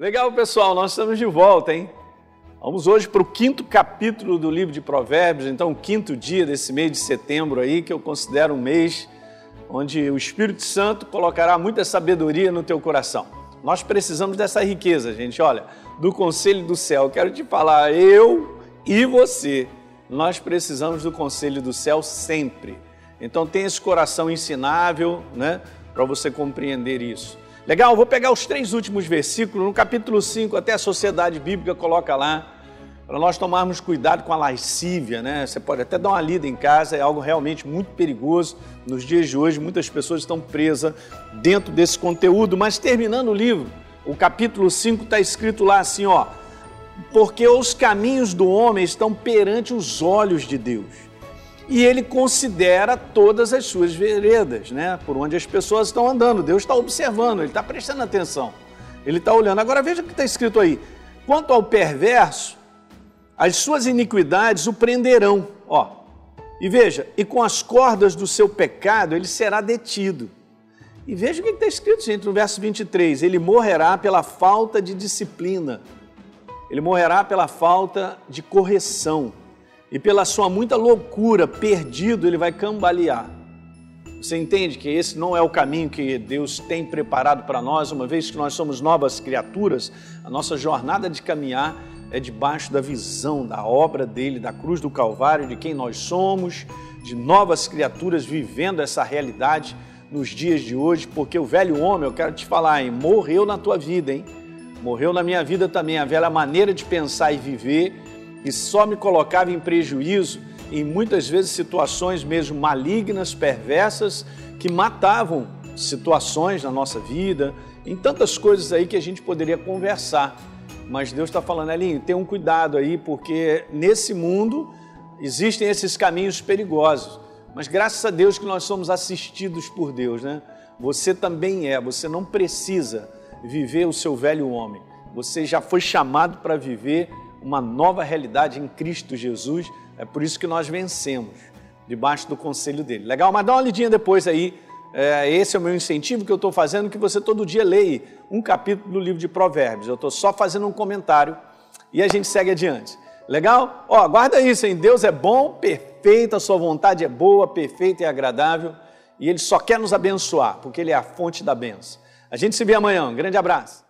Legal, pessoal, nós estamos de volta, hein? Vamos hoje para o quinto capítulo do livro de Provérbios, então, o quinto dia desse mês de setembro aí, que eu considero um mês onde o Espírito Santo colocará muita sabedoria no teu coração. Nós precisamos dessa riqueza, gente. Olha, do conselho do céu, quero te falar, eu e você, nós precisamos do conselho do céu sempre. Então, tem esse coração ensinável, né, para você compreender isso. Legal? Vou pegar os três últimos versículos, no capítulo 5, até a sociedade bíblica coloca lá, para nós tomarmos cuidado com a lascívia, né? Você pode até dar uma lida em casa, é algo realmente muito perigoso. Nos dias de hoje, muitas pessoas estão presas dentro desse conteúdo, mas terminando o livro, o capítulo 5 está escrito lá assim, ó, porque os caminhos do homem estão perante os olhos de Deus e ele considera todas as suas veredas, né? Por onde as pessoas estão andando. Deus está observando, ele está prestando atenção, ele está olhando. Agora veja o que está escrito aí: quanto ao perverso, as suas iniquidades o prenderão, ó. E veja, e com as cordas do seu pecado ele será detido. E veja o que está escrito, gente, no verso 23: ele morrerá pela falta de disciplina, ele morrerá pela falta de correção e pela sua muita loucura, perdido, ele vai cambalear. Você entende que esse não é o caminho que Deus tem preparado para nós, uma vez que nós somos novas criaturas, a nossa jornada de caminhar é debaixo da visão, da obra dele, da cruz do Calvário, de quem nós somos, de novas criaturas vivendo essa realidade nos dias de hoje, porque o velho homem, eu quero te falar, hein, morreu na tua vida, hein? Morreu na minha vida também, a velha maneira de pensar e viver e só me colocava em prejuízo em muitas vezes situações mesmo malignas, perversas, que matavam situações na nossa vida, em tantas coisas aí que a gente poderia conversar. Mas Deus está falando, Elinho, tenha um cuidado aí, porque nesse mundo existem esses caminhos perigosos. Mas graças a Deus que nós somos assistidos por Deus, né? Você também é, você não precisa viver o seu velho homem. Você já foi chamado para viver uma nova realidade em Cristo Jesus. É por isso que nós vencemos, debaixo do conselho dele. Legal? Mas dá uma lidinha depois aí. É, esse é o meu incentivo que eu estou fazendo, que você todo dia leia um capítulo do livro de Provérbios. Eu estou só fazendo um comentário e a gente segue adiante. Legal? Ó, guarda isso, hein? Deus é bom, perfeito, a sua vontade é boa, perfeita e agradável. E Ele só quer nos abençoar, porque Ele é a fonte da benção. A gente se vê amanhã. Um grande abraço.